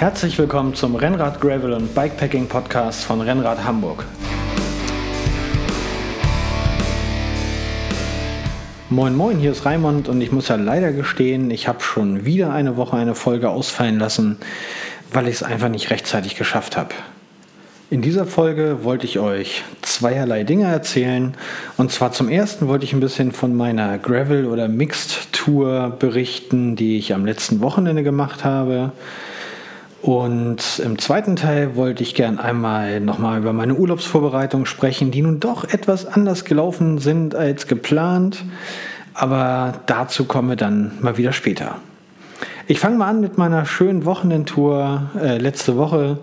Herzlich willkommen zum Rennrad Gravel und Bikepacking Podcast von Rennrad Hamburg. Moin Moin, hier ist Raimund und ich muss ja leider gestehen, ich habe schon wieder eine Woche eine Folge ausfallen lassen, weil ich es einfach nicht rechtzeitig geschafft habe. In dieser Folge wollte ich euch zweierlei Dinge erzählen. Und zwar zum ersten wollte ich ein bisschen von meiner Gravel- oder Mixed-Tour berichten, die ich am letzten Wochenende gemacht habe. Und im zweiten Teil wollte ich gern einmal nochmal über meine Urlaubsvorbereitungen sprechen, die nun doch etwas anders gelaufen sind als geplant. Aber dazu kommen wir dann mal wieder später. Ich fange mal an mit meiner schönen Wochenendtour äh, letzte Woche.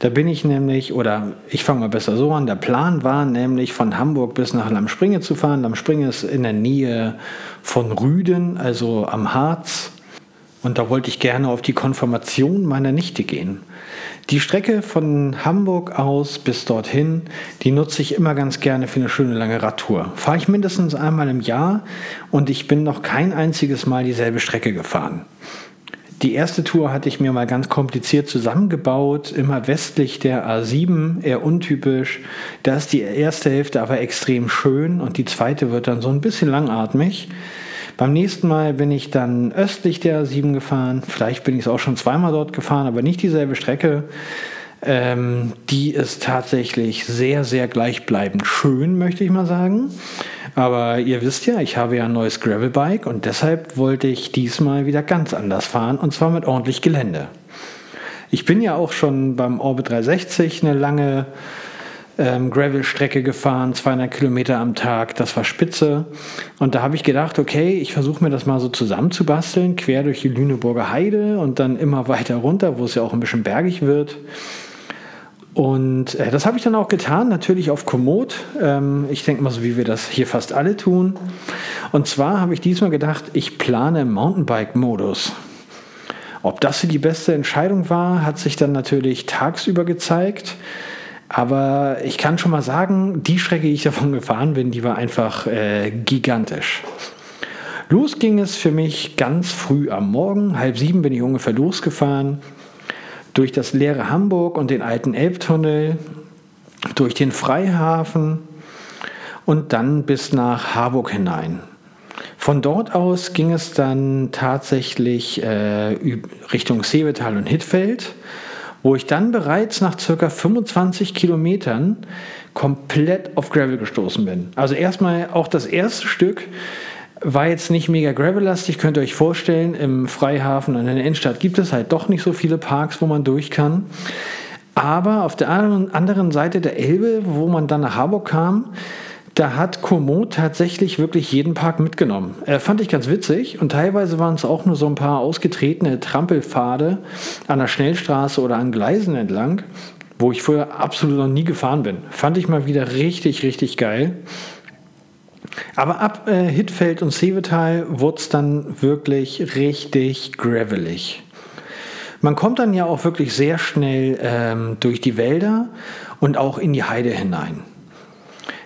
Da bin ich nämlich, oder ich fange mal besser so an, der Plan war nämlich von Hamburg bis nach Lamspringe zu fahren. Lamspringe ist in der Nähe von Rüden, also am Harz. Und da wollte ich gerne auf die Konfirmation meiner Nichte gehen. Die Strecke von Hamburg aus bis dorthin, die nutze ich immer ganz gerne für eine schöne lange Radtour. Fahre ich mindestens einmal im Jahr und ich bin noch kein einziges Mal dieselbe Strecke gefahren. Die erste Tour hatte ich mir mal ganz kompliziert zusammengebaut, immer westlich der A7, eher untypisch. Da ist die erste Hälfte aber extrem schön und die zweite wird dann so ein bisschen langatmig. Beim nächsten Mal bin ich dann östlich der A7 gefahren. Vielleicht bin ich es auch schon zweimal dort gefahren, aber nicht dieselbe Strecke. Ähm, die ist tatsächlich sehr, sehr gleichbleibend schön, möchte ich mal sagen. Aber ihr wisst ja, ich habe ja ein neues Gravelbike und deshalb wollte ich diesmal wieder ganz anders fahren und zwar mit ordentlich Gelände. Ich bin ja auch schon beim Orbit 360 eine lange ähm, Gravel-Strecke gefahren, 200 Kilometer am Tag, das war spitze. Und da habe ich gedacht, okay, ich versuche mir das mal so zusammenzubasteln, quer durch die Lüneburger Heide und dann immer weiter runter, wo es ja auch ein bisschen bergig wird. Und äh, das habe ich dann auch getan, natürlich auf Komoot. Ähm, ich denke mal so, wie wir das hier fast alle tun. Und zwar habe ich diesmal gedacht, ich plane im Mountainbike-Modus. Ob das die beste Entscheidung war, hat sich dann natürlich tagsüber gezeigt. Aber ich kann schon mal sagen, die Strecke, die ich davon gefahren bin, die war einfach äh, gigantisch. Los ging es für mich ganz früh am Morgen. Halb sieben bin ich ungefähr losgefahren. Durch das leere Hamburg und den alten Elbtunnel, durch den Freihafen und dann bis nach Harburg hinein. Von dort aus ging es dann tatsächlich äh, Richtung Seevetal und Hittfeld wo ich dann bereits nach circa 25 Kilometern komplett auf Gravel gestoßen bin. Also erstmal auch das erste Stück war jetzt nicht mega gravellastig, könnt ihr euch vorstellen. Im Freihafen und in der Innenstadt gibt es halt doch nicht so viele Parks, wo man durch kann. Aber auf der anderen Seite der Elbe, wo man dann nach Harburg kam, da hat Komoot tatsächlich wirklich jeden Park mitgenommen. Äh, fand ich ganz witzig und teilweise waren es auch nur so ein paar ausgetretene Trampelpfade an der Schnellstraße oder an Gleisen entlang, wo ich vorher absolut noch nie gefahren bin. Fand ich mal wieder richtig, richtig geil. Aber ab äh, Hittfeld und Seevetal wurde es dann wirklich richtig gravelig. Man kommt dann ja auch wirklich sehr schnell ähm, durch die Wälder und auch in die Heide hinein.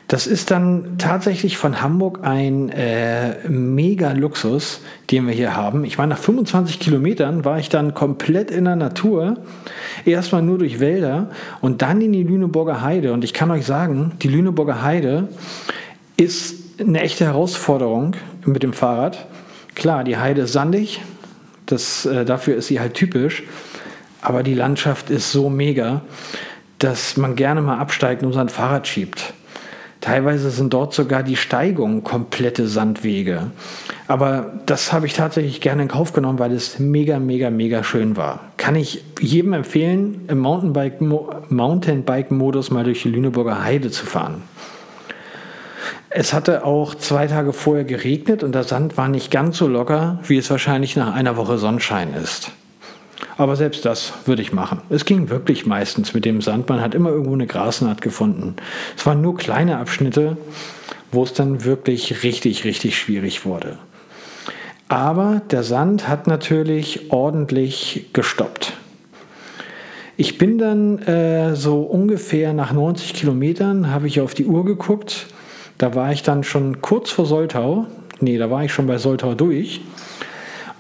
Das ist dann tatsächlich von Hamburg ein äh, mega Luxus, den wir hier haben. Ich meine, nach 25 Kilometern war ich dann komplett in der Natur. Erstmal nur durch Wälder und dann in die Lüneburger Heide. Und ich kann euch sagen, die Lüneburger Heide ist eine echte Herausforderung mit dem Fahrrad. Klar, die Heide ist sandig, das, äh, dafür ist sie halt typisch. Aber die Landschaft ist so mega, dass man gerne mal absteigt und sein Fahrrad schiebt. Teilweise sind dort sogar die Steigungen komplette Sandwege. Aber das habe ich tatsächlich gerne in Kauf genommen, weil es mega, mega, mega schön war. Kann ich jedem empfehlen, im Mountainbike-Modus mal durch die Lüneburger Heide zu fahren. Es hatte auch zwei Tage vorher geregnet und der Sand war nicht ganz so locker, wie es wahrscheinlich nach einer Woche Sonnenschein ist. Aber selbst das würde ich machen. Es ging wirklich meistens mit dem Sand. Man hat immer irgendwo eine Grasnaht gefunden. Es waren nur kleine Abschnitte, wo es dann wirklich richtig, richtig schwierig wurde. Aber der Sand hat natürlich ordentlich gestoppt. Ich bin dann äh, so ungefähr nach 90 Kilometern, habe ich auf die Uhr geguckt. Da war ich dann schon kurz vor Soltau. Nee, da war ich schon bei Soltau durch.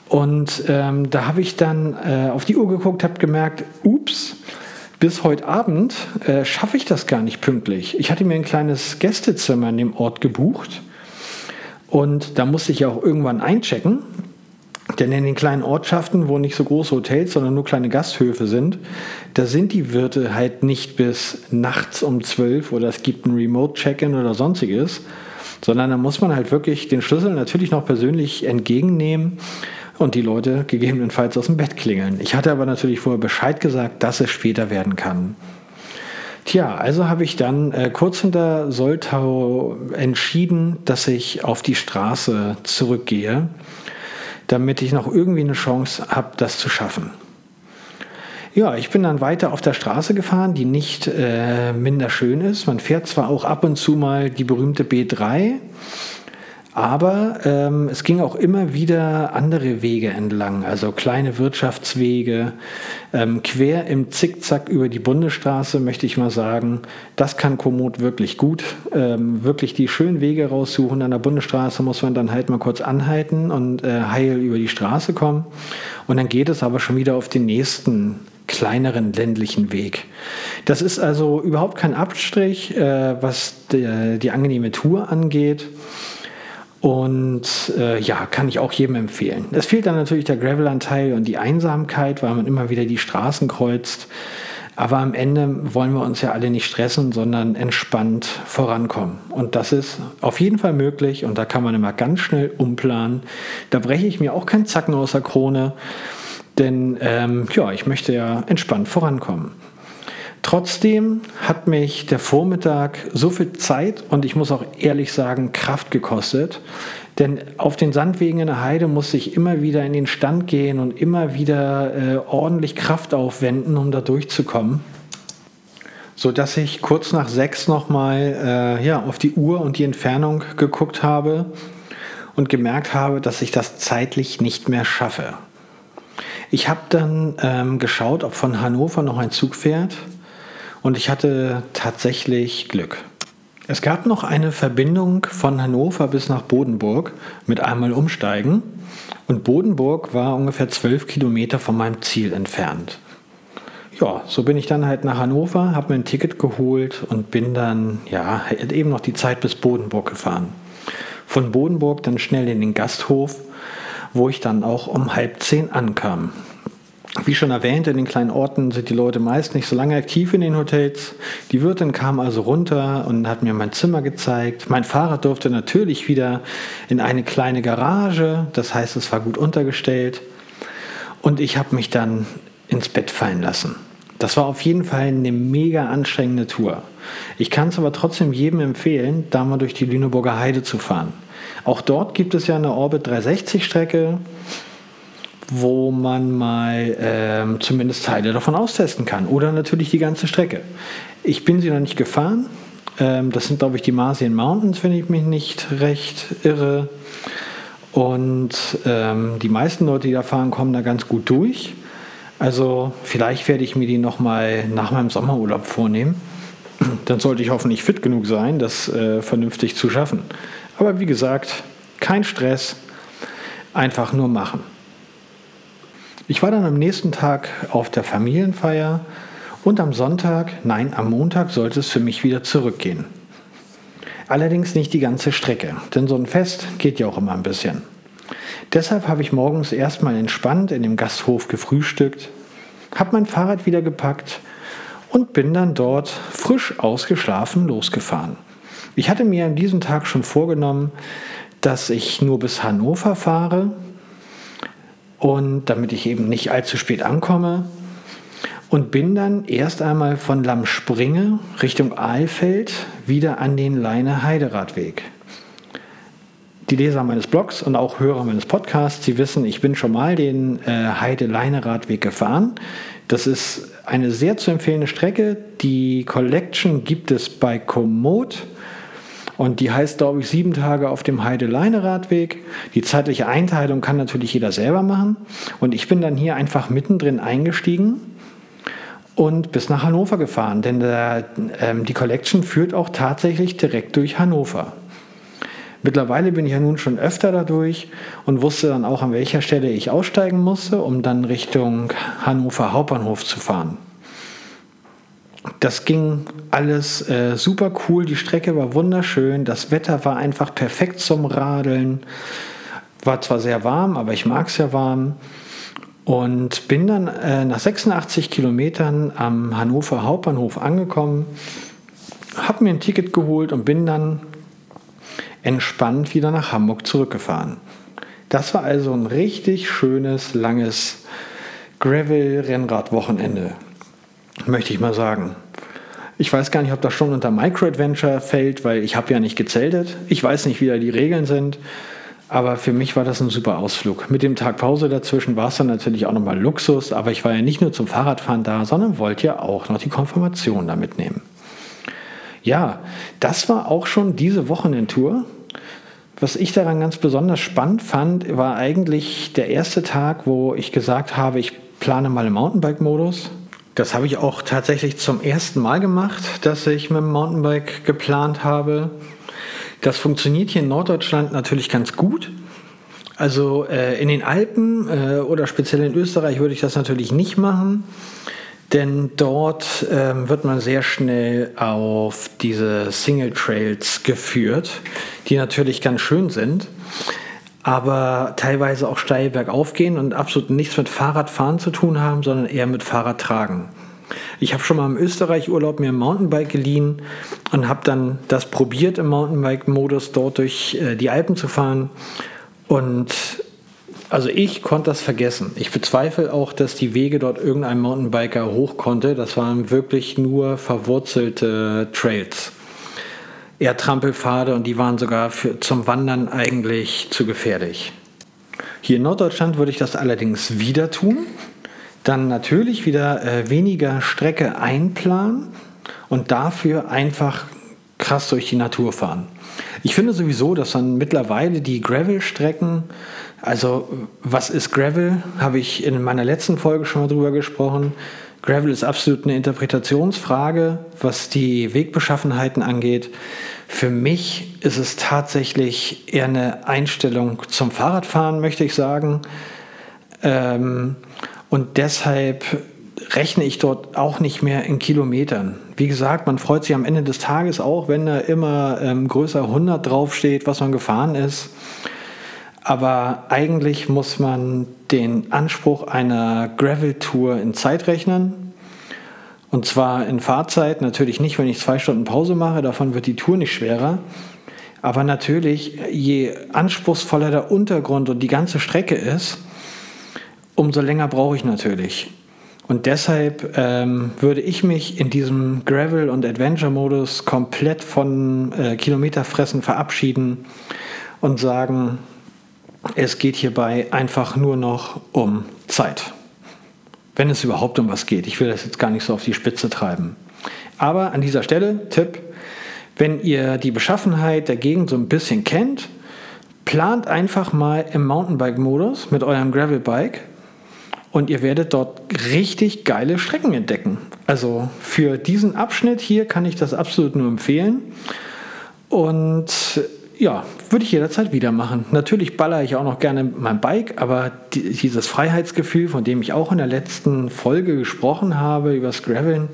Und ähm, da habe ich dann äh, auf die Uhr geguckt, habe gemerkt, ups, bis heute Abend äh, schaffe ich das gar nicht pünktlich. Ich hatte mir ein kleines Gästezimmer in dem Ort gebucht und da musste ich auch irgendwann einchecken. Denn in den kleinen Ortschaften, wo nicht so große Hotels, sondern nur kleine Gasthöfe sind, da sind die Wirte halt nicht bis nachts um 12 oder es gibt ein Remote-Check-In oder sonstiges, sondern da muss man halt wirklich den Schlüssel natürlich noch persönlich entgegennehmen und die Leute gegebenenfalls aus dem Bett klingeln. Ich hatte aber natürlich vorher Bescheid gesagt, dass es später werden kann. Tja, also habe ich dann äh, kurz hinter Soltau entschieden, dass ich auf die Straße zurückgehe, damit ich noch irgendwie eine Chance habe, das zu schaffen. Ja, ich bin dann weiter auf der Straße gefahren, die nicht äh, minder schön ist. Man fährt zwar auch ab und zu mal die berühmte B3, aber ähm, es ging auch immer wieder andere Wege entlang, also kleine Wirtschaftswege, ähm, quer im Zickzack über die Bundesstraße, möchte ich mal sagen. Das kann Komoot wirklich gut. Ähm, wirklich die schönen Wege raussuchen. An der Bundesstraße muss man dann halt mal kurz anhalten und äh, heil über die Straße kommen. Und dann geht es aber schon wieder auf den nächsten kleineren ländlichen Weg. Das ist also überhaupt kein Abstrich, äh, was die, die angenehme Tour angeht. Und äh, ja, kann ich auch jedem empfehlen. Es fehlt dann natürlich der Gravel-Anteil und die Einsamkeit, weil man immer wieder die Straßen kreuzt. Aber am Ende wollen wir uns ja alle nicht stressen, sondern entspannt vorankommen. Und das ist auf jeden Fall möglich und da kann man immer ganz schnell umplanen. Da breche ich mir auch keinen Zacken aus der Krone, denn ähm, ja, ich möchte ja entspannt vorankommen. Trotzdem hat mich der Vormittag so viel Zeit und ich muss auch ehrlich sagen Kraft gekostet. Denn auf den Sandwegen in der Heide musste ich immer wieder in den Stand gehen und immer wieder äh, ordentlich Kraft aufwenden, um da durchzukommen. So dass ich kurz nach sechs nochmal äh, ja, auf die Uhr und die Entfernung geguckt habe und gemerkt habe, dass ich das zeitlich nicht mehr schaffe. Ich habe dann ähm, geschaut, ob von Hannover noch ein Zug fährt und ich hatte tatsächlich Glück. Es gab noch eine Verbindung von Hannover bis nach Bodenburg mit einmal umsteigen und Bodenburg war ungefähr zwölf Kilometer von meinem Ziel entfernt. Ja, so bin ich dann halt nach Hannover, habe mir ein Ticket geholt und bin dann, ja, eben noch die Zeit bis Bodenburg gefahren. Von Bodenburg dann schnell in den Gasthof, wo ich dann auch um halb zehn ankam. Wie schon erwähnt, in den kleinen Orten sind die Leute meist nicht so lange aktiv in den Hotels. Die Wirtin kam also runter und hat mir mein Zimmer gezeigt. Mein Fahrrad durfte natürlich wieder in eine kleine Garage, das heißt, es war gut untergestellt. Und ich habe mich dann ins Bett fallen lassen. Das war auf jeden Fall eine mega anstrengende Tour. Ich kann es aber trotzdem jedem empfehlen, da mal durch die Lüneburger Heide zu fahren. Auch dort gibt es ja eine Orbit 360 Strecke wo man mal ähm, zumindest Teile davon austesten kann oder natürlich die ganze Strecke. Ich bin sie noch nicht gefahren. Ähm, das sind, glaube ich, die Marsian Mountains, wenn ich mich nicht recht irre. Und ähm, die meisten Leute, die da fahren, kommen da ganz gut durch. Also vielleicht werde ich mir die nochmal nach meinem Sommerurlaub vornehmen. Dann sollte ich hoffentlich fit genug sein, das äh, vernünftig zu schaffen. Aber wie gesagt, kein Stress, einfach nur machen. Ich war dann am nächsten Tag auf der Familienfeier und am Sonntag, nein, am Montag sollte es für mich wieder zurückgehen. Allerdings nicht die ganze Strecke, denn so ein Fest geht ja auch immer ein bisschen. Deshalb habe ich morgens erstmal entspannt in dem Gasthof gefrühstückt, habe mein Fahrrad wieder gepackt und bin dann dort frisch ausgeschlafen losgefahren. Ich hatte mir an diesem Tag schon vorgenommen, dass ich nur bis Hannover fahre, und damit ich eben nicht allzu spät ankomme und bin dann erst einmal von Lammspringe Richtung Aalfeld wieder an den Leine Heideradweg. Die Leser meines Blogs und auch Hörer meines Podcasts, sie wissen, ich bin schon mal den äh, Heide-Leine-Radweg gefahren. Das ist eine sehr zu empfehlende Strecke. Die Collection gibt es bei Komoot. Und die heißt, glaube ich, sieben Tage auf dem Heide-Leine-Radweg. Die zeitliche Einteilung kann natürlich jeder selber machen. Und ich bin dann hier einfach mittendrin eingestiegen und bis nach Hannover gefahren, denn der, ähm, die Collection führt auch tatsächlich direkt durch Hannover. Mittlerweile bin ich ja nun schon öfter dadurch und wusste dann auch, an welcher Stelle ich aussteigen musste, um dann Richtung Hannover Hauptbahnhof zu fahren. Das ging alles äh, super cool, die Strecke war wunderschön, das Wetter war einfach perfekt zum Radeln. War zwar sehr warm, aber ich mag es ja warm. Und bin dann äh, nach 86 Kilometern am Hannover Hauptbahnhof angekommen, habe mir ein Ticket geholt und bin dann entspannt wieder nach Hamburg zurückgefahren. Das war also ein richtig schönes, langes Gravel-Rennrad-Wochenende, möchte ich mal sagen. Ich weiß gar nicht, ob das schon unter Micro-Adventure fällt, weil ich habe ja nicht gezeltet. Ich weiß nicht, wie da die Regeln sind. Aber für mich war das ein super Ausflug. Mit dem Tag Pause dazwischen war es dann natürlich auch nochmal Luxus, aber ich war ja nicht nur zum Fahrradfahren da, sondern wollte ja auch noch die Konfirmation da mitnehmen. Ja, das war auch schon diese Wochenendtour. Was ich daran ganz besonders spannend fand, war eigentlich der erste Tag, wo ich gesagt habe, ich plane mal im Mountainbike-Modus. Das habe ich auch tatsächlich zum ersten Mal gemacht, dass ich mit dem Mountainbike geplant habe. Das funktioniert hier in Norddeutschland natürlich ganz gut. Also äh, in den Alpen äh, oder speziell in Österreich würde ich das natürlich nicht machen, denn dort äh, wird man sehr schnell auf diese Single Trails geführt, die natürlich ganz schön sind, aber teilweise auch steil bergauf gehen und absolut nichts mit Fahrradfahren zu tun haben, sondern eher mit Fahrradtragen. Ich habe schon mal im Österreich-Urlaub mir ein Mountainbike geliehen und habe dann das probiert im Mountainbike-Modus dort durch äh, die Alpen zu fahren. Und also ich konnte das vergessen. Ich bezweifle auch, dass die Wege dort irgendein Mountainbiker hoch konnte. Das waren wirklich nur verwurzelte Trails. Eher Trampelpfade und die waren sogar für, zum Wandern eigentlich zu gefährlich. Hier in Norddeutschland würde ich das allerdings wieder tun dann natürlich wieder äh, weniger Strecke einplanen und dafür einfach krass durch die Natur fahren. Ich finde sowieso, dass dann mittlerweile die Gravel-Strecken, also was ist Gravel, habe ich in meiner letzten Folge schon mal drüber gesprochen. Gravel ist absolut eine Interpretationsfrage, was die Wegbeschaffenheiten angeht. Für mich ist es tatsächlich eher eine Einstellung zum Fahrradfahren, möchte ich sagen. Ähm, und deshalb rechne ich dort auch nicht mehr in Kilometern. Wie gesagt, man freut sich am Ende des Tages auch, wenn da immer ähm, größer 100 draufsteht, was man gefahren ist. Aber eigentlich muss man den Anspruch einer Gravel-Tour in Zeit rechnen. Und zwar in Fahrzeit, natürlich nicht, wenn ich zwei Stunden Pause mache, davon wird die Tour nicht schwerer. Aber natürlich, je anspruchsvoller der Untergrund und die ganze Strecke ist, umso länger brauche ich natürlich. Und deshalb ähm, würde ich mich in diesem Gravel- und Adventure-Modus komplett von äh, Kilometerfressen verabschieden und sagen, es geht hierbei einfach nur noch um Zeit. Wenn es überhaupt um was geht. Ich will das jetzt gar nicht so auf die Spitze treiben. Aber an dieser Stelle, Tipp, wenn ihr die Beschaffenheit der Gegend so ein bisschen kennt, plant einfach mal im Mountainbike-Modus mit eurem Gravelbike und ihr werdet dort richtig geile Strecken entdecken. Also für diesen Abschnitt hier kann ich das absolut nur empfehlen. Und ja, würde ich jederzeit wieder machen. Natürlich ballere ich auch noch gerne mein Bike, aber dieses Freiheitsgefühl, von dem ich auch in der letzten Folge gesprochen habe, über das Graveln,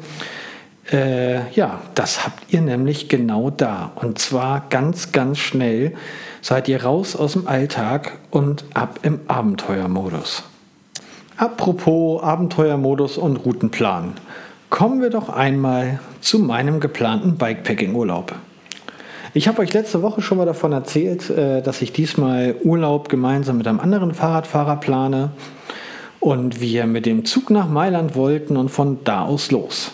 äh, ja, das habt ihr nämlich genau da. Und zwar ganz, ganz schnell seid ihr raus aus dem Alltag und ab im Abenteuermodus. Apropos Abenteuermodus und Routenplan. Kommen wir doch einmal zu meinem geplanten Bikepacking-Urlaub. Ich habe euch letzte Woche schon mal davon erzählt, äh, dass ich diesmal Urlaub gemeinsam mit einem anderen Fahrradfahrer plane und wir mit dem Zug nach Mailand wollten und von da aus los.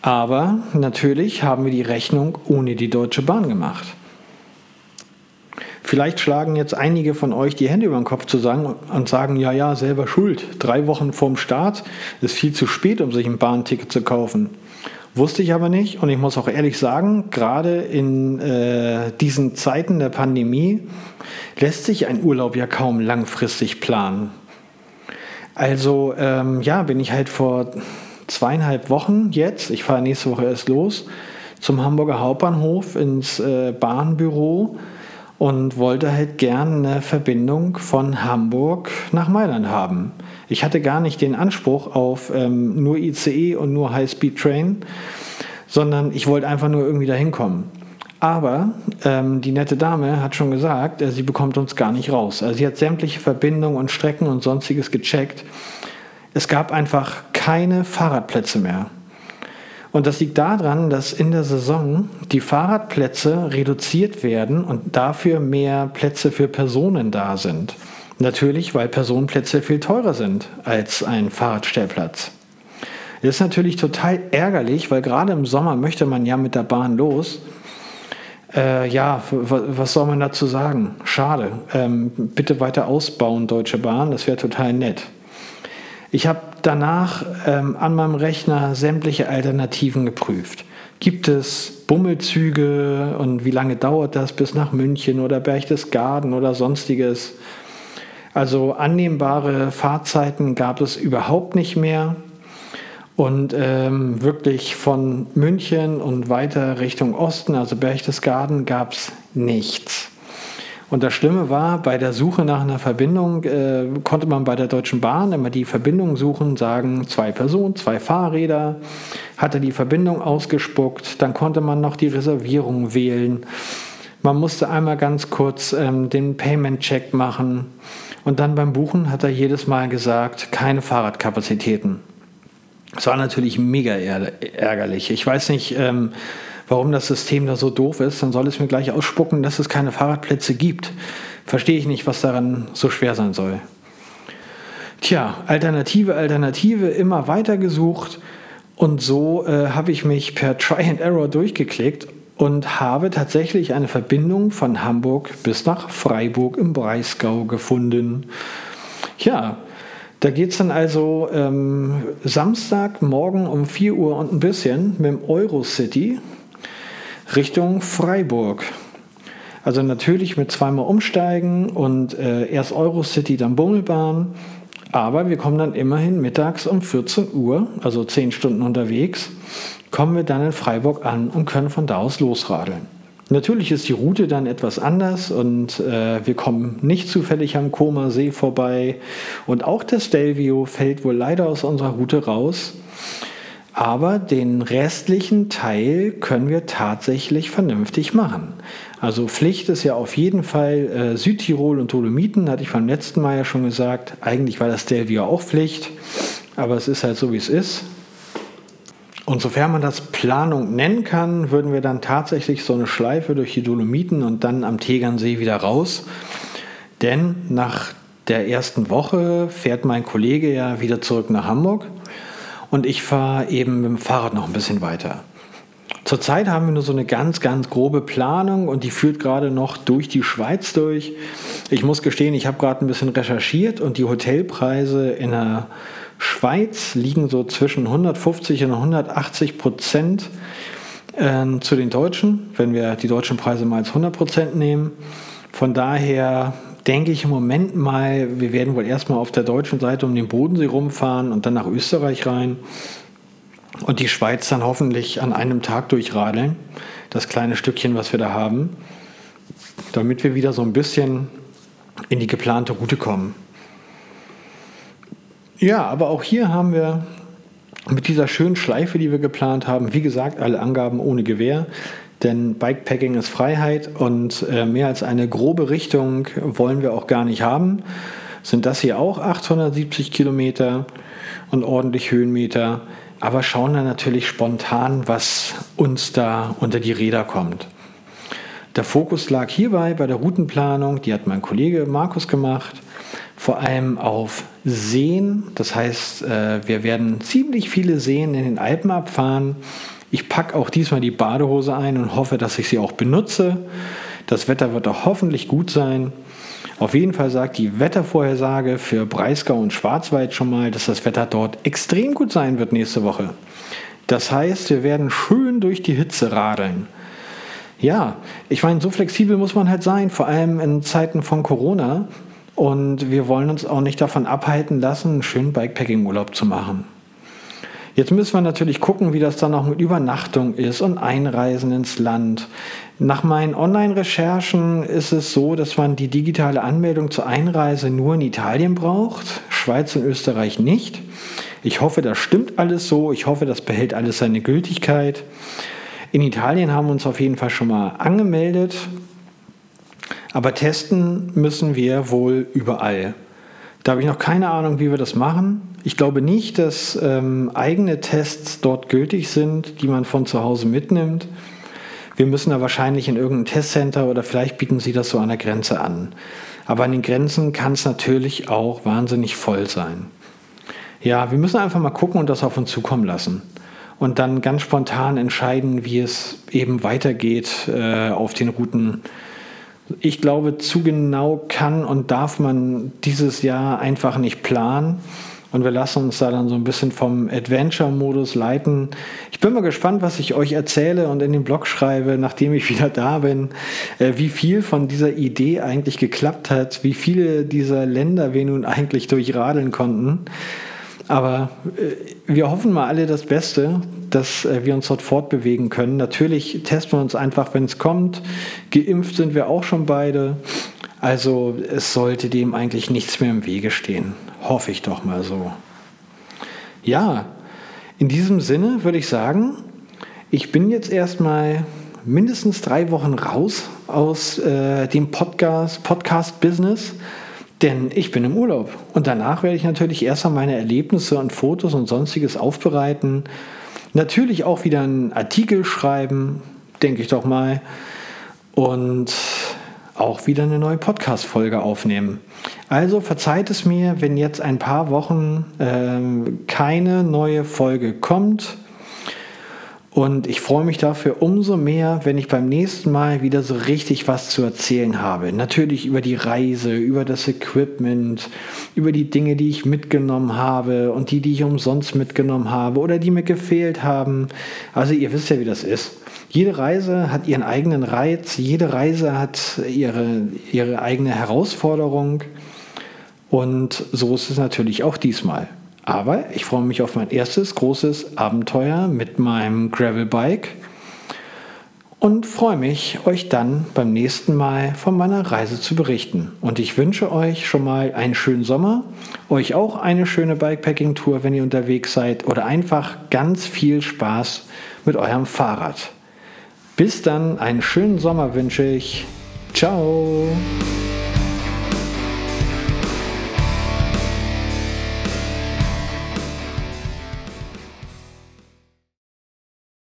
Aber natürlich haben wir die Rechnung ohne die Deutsche Bahn gemacht. Vielleicht schlagen jetzt einige von euch die Hände über den Kopf zusammen und sagen, ja, ja, selber schuld. Drei Wochen vorm Start ist viel zu spät, um sich ein Bahnticket zu kaufen. Wusste ich aber nicht und ich muss auch ehrlich sagen, gerade in äh, diesen Zeiten der Pandemie lässt sich ein Urlaub ja kaum langfristig planen. Also ähm, ja, bin ich halt vor zweieinhalb Wochen jetzt, ich fahre nächste Woche erst los, zum Hamburger Hauptbahnhof ins äh, Bahnbüro und wollte halt gern eine Verbindung von Hamburg nach Mailand haben. Ich hatte gar nicht den Anspruch auf ähm, nur ICE und nur High-Speed-Train, sondern ich wollte einfach nur irgendwie dahin kommen. Aber ähm, die nette Dame hat schon gesagt, äh, sie bekommt uns gar nicht raus. Also sie hat sämtliche Verbindungen und Strecken und sonstiges gecheckt. Es gab einfach keine Fahrradplätze mehr. Und das liegt daran, dass in der Saison die Fahrradplätze reduziert werden und dafür mehr Plätze für Personen da sind. Natürlich, weil Personenplätze viel teurer sind als ein Fahrradstellplatz. Das ist natürlich total ärgerlich, weil gerade im Sommer möchte man ja mit der Bahn los äh, ja, was soll man dazu sagen? Schade. Ähm, bitte weiter ausbauen, Deutsche Bahn, das wäre total nett. Ich habe danach ähm, an meinem Rechner sämtliche Alternativen geprüft. Gibt es Bummelzüge und wie lange dauert das bis nach München oder Berchtesgaden oder sonstiges? Also annehmbare Fahrzeiten gab es überhaupt nicht mehr. Und ähm, wirklich von München und weiter Richtung Osten, also Berchtesgaden, gab es nichts. Und das Schlimme war, bei der Suche nach einer Verbindung äh, konnte man bei der Deutschen Bahn immer die Verbindung suchen, sagen zwei Personen, zwei Fahrräder, hatte die Verbindung ausgespuckt, dann konnte man noch die Reservierung wählen. Man musste einmal ganz kurz ähm, den Payment-Check machen und dann beim Buchen hat er jedes Mal gesagt, keine Fahrradkapazitäten. Es war natürlich mega ärgerlich. Ich weiß nicht, ähm, warum das System da so doof ist. Dann soll es mir gleich ausspucken, dass es keine Fahrradplätze gibt. Verstehe ich nicht, was daran so schwer sein soll. Tja, Alternative, Alternative, immer weiter gesucht. Und so äh, habe ich mich per Try and Error durchgeklickt und habe tatsächlich eine Verbindung von Hamburg bis nach Freiburg im Breisgau gefunden. Ja, da geht es dann also ähm, Samstagmorgen um 4 Uhr und ein bisschen mit dem Eurocity Richtung Freiburg. Also natürlich mit zweimal umsteigen und äh, erst Eurocity, dann Bummelbahn. Aber wir kommen dann immerhin mittags um 14 Uhr, also 10 Stunden unterwegs, kommen wir dann in Freiburg an und können von da aus losradeln. Natürlich ist die Route dann etwas anders und äh, wir kommen nicht zufällig am Koma See vorbei. Und auch das Stelvio fällt wohl leider aus unserer Route raus. Aber den restlichen Teil können wir tatsächlich vernünftig machen. Also Pflicht ist ja auf jeden Fall äh, Südtirol und Dolomiten, hatte ich beim letzten Mal ja schon gesagt. Eigentlich war das Stelvio auch Pflicht, aber es ist halt so, wie es ist. Und sofern man das Planung nennen kann, würden wir dann tatsächlich so eine Schleife durch die Dolomiten und dann am Tegernsee wieder raus. Denn nach der ersten Woche fährt mein Kollege ja wieder zurück nach Hamburg und ich fahre eben mit dem Fahrrad noch ein bisschen weiter. Zurzeit haben wir nur so eine ganz, ganz grobe Planung und die führt gerade noch durch die Schweiz durch. Ich muss gestehen, ich habe gerade ein bisschen recherchiert und die Hotelpreise in der Schweiz liegen so zwischen 150 und 180 Prozent äh, zu den Deutschen, wenn wir die deutschen Preise mal als 100 Prozent nehmen. Von daher denke ich im Moment mal, wir werden wohl erstmal auf der deutschen Seite um den Bodensee rumfahren und dann nach Österreich rein und die Schweiz dann hoffentlich an einem Tag durchradeln, das kleine Stückchen, was wir da haben, damit wir wieder so ein bisschen in die geplante Route kommen. Ja, aber auch hier haben wir mit dieser schönen Schleife, die wir geplant haben, wie gesagt, alle Angaben ohne Gewähr. Denn Bikepacking ist Freiheit und äh, mehr als eine grobe Richtung wollen wir auch gar nicht haben. Sind das hier auch 870 Kilometer und ordentlich Höhenmeter, aber schauen dann natürlich spontan, was uns da unter die Räder kommt. Der Fokus lag hierbei bei der Routenplanung, die hat mein Kollege Markus gemacht vor allem auf Seen. Das heißt, äh, wir werden ziemlich viele Seen in den Alpen abfahren. Ich packe auch diesmal die Badehose ein und hoffe, dass ich sie auch benutze. Das Wetter wird auch hoffentlich gut sein. Auf jeden Fall sagt die Wettervorhersage für Breisgau und Schwarzwald schon mal, dass das Wetter dort extrem gut sein wird nächste Woche. Das heißt, wir werden schön durch die Hitze radeln. Ja, ich meine, so flexibel muss man halt sein, vor allem in Zeiten von Corona. Und wir wollen uns auch nicht davon abhalten lassen, einen schönen Bikepacking-Urlaub zu machen. Jetzt müssen wir natürlich gucken, wie das dann auch mit Übernachtung ist und Einreisen ins Land. Nach meinen Online-Recherchen ist es so, dass man die digitale Anmeldung zur Einreise nur in Italien braucht, Schweiz und Österreich nicht. Ich hoffe, das stimmt alles so. Ich hoffe, das behält alles seine Gültigkeit. In Italien haben wir uns auf jeden Fall schon mal angemeldet. Aber testen müssen wir wohl überall. Da habe ich noch keine Ahnung, wie wir das machen. Ich glaube nicht, dass ähm, eigene Tests dort gültig sind, die man von zu Hause mitnimmt. Wir müssen da wahrscheinlich in irgendein Testcenter oder vielleicht bieten sie das so an der Grenze an. Aber an den Grenzen kann es natürlich auch wahnsinnig voll sein. Ja, wir müssen einfach mal gucken und das auf uns zukommen lassen. Und dann ganz spontan entscheiden, wie es eben weitergeht äh, auf den Routen ich glaube, zu genau kann und darf man dieses Jahr einfach nicht planen. Und wir lassen uns da dann so ein bisschen vom Adventure-Modus leiten. Ich bin mal gespannt, was ich euch erzähle und in den Blog schreibe, nachdem ich wieder da bin, äh, wie viel von dieser Idee eigentlich geklappt hat, wie viele dieser Länder wir nun eigentlich durchradeln konnten. Aber äh, wir hoffen mal alle das Beste, dass äh, wir uns dort fortbewegen können. Natürlich testen wir uns einfach, wenn es kommt. Geimpft sind wir auch schon beide. Also es sollte dem eigentlich nichts mehr im Wege stehen. Hoffe ich doch mal so. Ja, in diesem Sinne würde ich sagen, ich bin jetzt erstmal mindestens drei Wochen raus aus äh, dem Podcast-Business. Podcast business denn ich bin im Urlaub und danach werde ich natürlich erstmal meine Erlebnisse und Fotos und sonstiges aufbereiten. Natürlich auch wieder einen Artikel schreiben, denke ich doch mal. Und auch wieder eine neue Podcast-Folge aufnehmen. Also verzeiht es mir, wenn jetzt ein paar Wochen äh, keine neue Folge kommt. Und ich freue mich dafür umso mehr, wenn ich beim nächsten Mal wieder so richtig was zu erzählen habe. Natürlich über die Reise, über das Equipment, über die Dinge, die ich mitgenommen habe und die, die ich umsonst mitgenommen habe oder die mir gefehlt haben. Also ihr wisst ja, wie das ist. Jede Reise hat ihren eigenen Reiz, jede Reise hat ihre, ihre eigene Herausforderung. Und so ist es natürlich auch diesmal. Aber ich freue mich auf mein erstes großes Abenteuer mit meinem Gravelbike und freue mich, euch dann beim nächsten Mal von meiner Reise zu berichten. Und ich wünsche euch schon mal einen schönen Sommer, euch auch eine schöne Bikepacking-Tour, wenn ihr unterwegs seid, oder einfach ganz viel Spaß mit eurem Fahrrad. Bis dann, einen schönen Sommer wünsche ich. Ciao!